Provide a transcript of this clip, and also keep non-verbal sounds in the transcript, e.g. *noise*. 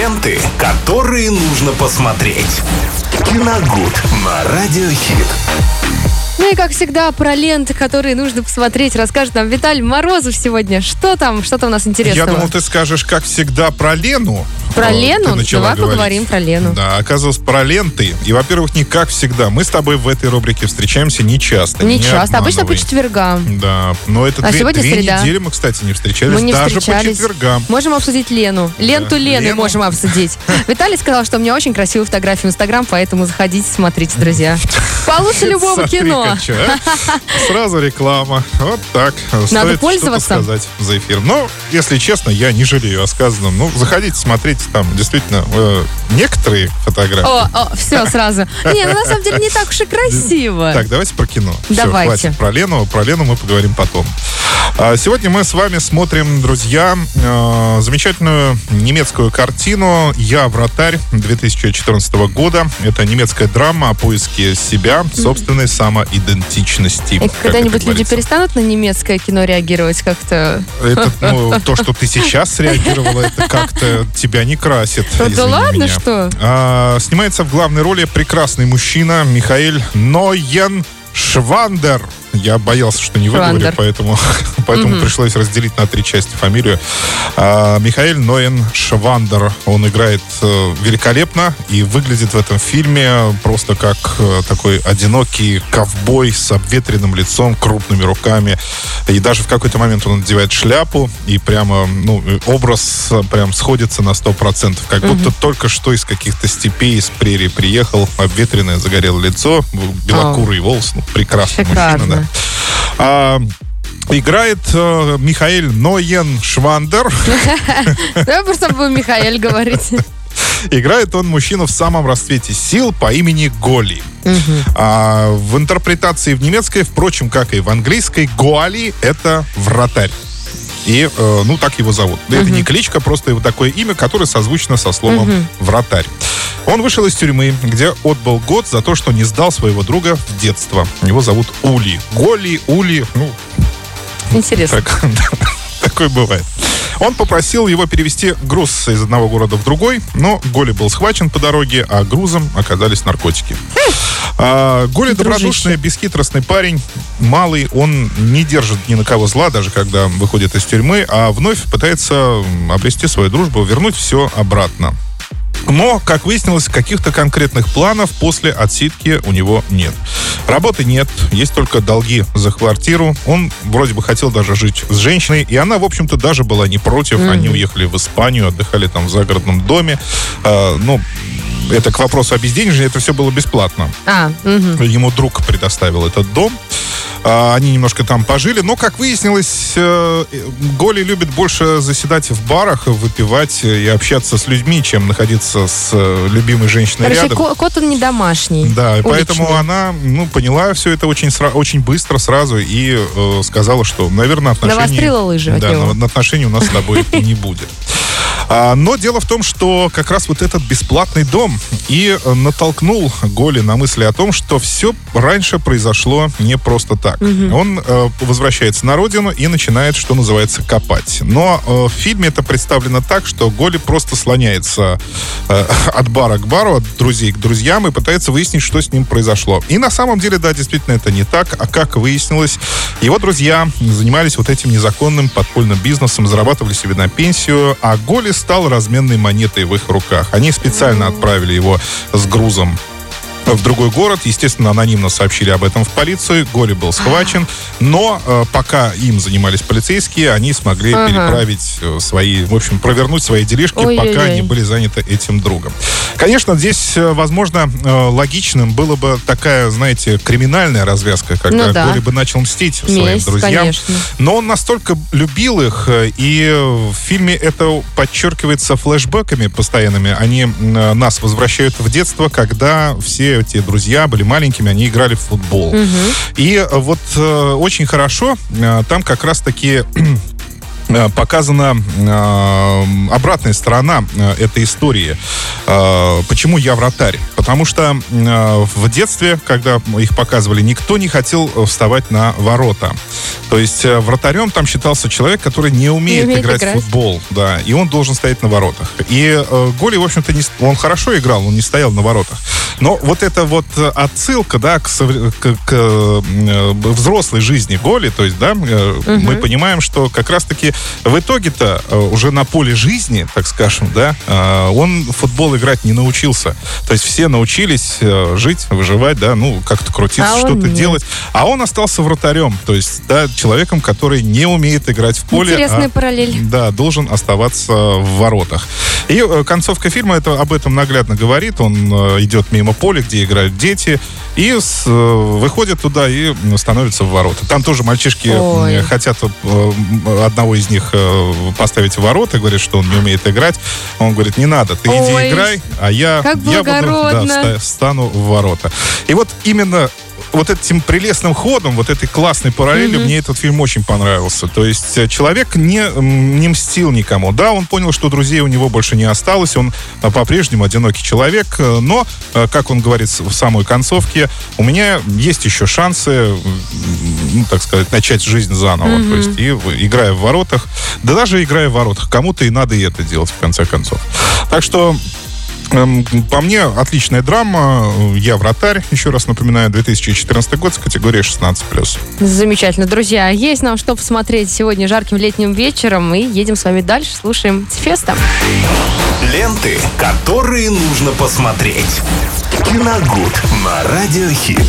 Ленты, которые нужно посмотреть. Киногуд на Радиохит. Ну и, как всегда, про ленты, которые нужно посмотреть, расскажет нам Виталий Морозов сегодня. Что там, что там у нас интересного? Я думал, ты скажешь, как всегда, про Лену. Про Лену? Давай говорить. поговорим про Лену. Да, оказывалось, про ленты. И, во-первых, не как всегда. Мы с тобой в этой рубрике встречаемся не часто. Не часто, обычно по четвергам. Да, но это А две, сегодня две среда. недели мы, кстати, не встречались. Мы не даже встречались. по четвергам. Можем обсудить Лену. Ленту Лены Лену. можем обсудить. *laughs* Виталий сказал, что у меня очень красивые фотографии в Инстаграм, поэтому заходите, смотрите, друзья. *laughs* Получше любого кино. а? *laughs* Сразу реклама. Вот так. Надо пользоваться. сказать за эфир. Но, если честно, я не жалею о сказанном. Ну, заходите, смотрите. Там действительно э, некоторые фотографии. О, о, все сразу. Не, ну на самом деле не так уж и красиво. Так, давайте про кино. Давайте. хватит про Лену. Про Лену мы поговорим потом. А, Сегодня мы с вами смотрим, друзья, э, замечательную немецкую картину «Я вратарь» 2014 года. Это немецкая драма о поиске себя, собственной самоидентичности. И когда-нибудь люди перестанут на немецкое кино реагировать как-то? Это, ну, то, что ты *laughs* сейчас среагировала, это как-то тебя не красит. Да ладно, меня. что? А, снимается в главной роли прекрасный мужчина Михаэль Ноен Швандер. Я боялся, что не выговорю, поэтому, *laughs* поэтому пришлось разделить на три части фамилию. А, Михаэль Ноен Швандер. Он играет э, великолепно и выглядит в этом фильме просто как э, такой одинокий ковбой с обветренным лицом, крупными руками. И даже в какой-то момент он надевает шляпу, и прямо, ну, образ э, прям сходится на 100%. Как будто только что из каких-то степей, из прерий приехал, обветренное загорелое лицо, белокурый волос, ну, прекрасный Шикарно. мужчина, да. А, Играет э, Михаэль Ноен Швандер. *laughs* Давай просто будем Михаэль говорить. Играет он мужчину в самом расцвете сил по имени Голи. А в интерпретации в немецкой, впрочем, как и в английской, Гоали — это вратарь. И, э, ну, так его зовут. Это не кличка, просто его такое имя, которое созвучно со словом «вратарь». Он вышел из тюрьмы, где отбыл год за то, что не сдал своего друга в детство. Его зовут Ули. Голи, Ули, ну, Интересно. так, *laughs* такое бывает. Он попросил его перевести груз из одного города в другой, но Голи был схвачен по дороге, а грузом оказались наркотики. А, Голи добродушный, бесхитростный парень, малый, он не держит ни на кого зла, даже когда выходит из тюрьмы, а вновь пытается обрести свою дружбу, вернуть все обратно. Но, как выяснилось, каких-то конкретных планов после отсидки у него нет. Работы нет, есть только долги за квартиру. Он вроде бы хотел даже жить с женщиной, и она, в общем-то, даже была не против. Они уехали в Испанию, отдыхали там в загородном доме. А, ну, это к вопросу о безденежье, это все было бесплатно. А, мгм. Ему друг предоставил этот дом. А, Они немножко там пожили, но, как выяснилось, э, Голи любит больше заседать в барах, выпивать и общаться с людьми, чем находиться с э, любимой женщиной Короче, рядом. ко- кот он не домашний. Да, уличный. поэтому она, ну, поняла все это очень, очень быстро, сразу, и э, сказала, что, наверное, отношений... Навострила лыжи Да, на отношений у нас с тобой *laughs* не будет. А, но дело в том, что как раз вот этот бесплатный дом и э, натолкнул Голи на мысли о том, что все раньше произошло не просто так. Он э, возвращается на родину и начинает, что называется, копать. Но э, в фильме это представлено так, что Голи просто слоняется *laughs* от бара к бару, от друзей к друзьям и пытается выяснить, что с ним произошло. И на самом деле, да, действительно, это не так. А как выяснилось, его друзья занимались вот этим незаконным подпольным бизнесом, зарабатывали себе на пенсию, а Голи стал разменной монетой в их руках. Они специально отправили его с грузом в другой город. Естественно, анонимно сообщили об этом в полицию. Голи был схвачен. Но э, пока им занимались полицейские, они смогли Ага. переправить э, свои, в общем, провернуть свои делишки, Ой-ой-ой. пока они были заняты этим другом. Конечно, здесь, э, возможно, э, логичным было бы такая, знаете, криминальная развязка, когда Ну да. Голи бы начал мстить своим Месть, друзьям. конечно. Но он настолько любил их, э, и в фильме это подчеркивается флешбэками постоянными. Они нас возвращают в детство, когда все эти друзья были маленькими, они играли в футбол. И э, вот э, очень хорошо э, там как раз-таки *clears throat* показана э, обратная сторона э, этой истории. Э, почему я вратарь? Потому что э, в детстве, когда их показывали, никто не хотел вставать на ворота. То есть э, вратарем там считался человек, который не умеет, Не умеет играть, играть. в футбол, да, и он должен стоять на воротах. И э, Голи, в общем-то, не, он хорошо играл, он не стоял на воротах. Но вот эта вот э, отсылка, да, к, к- к, э, взрослой жизни Голи, то есть, да, э, мы понимаем, что как раз-таки в итоге-то э, уже на поле жизни, так скажем, да, э, он футбол играть не научился. То есть все научились э, жить, выживать, да, ну, как-то крутиться, А что-то делать. А он остался вратарем, то есть, да, человеком, который не умеет играть в поле. Интересная а- параллель. да, должен оставаться в воротах. И концовка фильма это, об этом наглядно говорит. Он идет мимо поля, где играют дети, и с- выходит туда и становится в ворота. Там тоже мальчишки Ой. хотят одного из них э, поставить в ворота, говорят, что он не умеет играть. Он говорит, не надо, ты Ой. иди играй, а я, я буду да, стану в ворота. И вот именно вот этим прелестным ходом, вот этой классной параллелью мне этот фильм очень понравился. То есть э, человек не, не мстил никому. Да, он понял, что друзей у него больше не осталось, он э, по-прежнему одинокий человек, э, но, как он говорит в самой концовке, у меня есть еще шансы, ну, так сказать, начать жизнь заново. То есть, и играя в воротах, да даже играя в воротах, кому-то и надо и это делать, в конце концов. Так что По мне, отличная драма. Я вратарь, еще раз напоминаю, 2014 год с категорией 16+. Замечательно. Друзья, есть нам что посмотреть сегодня жарким летним вечером. И едем с вами дальше, слушаем Феста. Ленты, которые нужно посмотреть. Киногуд на Радиохит.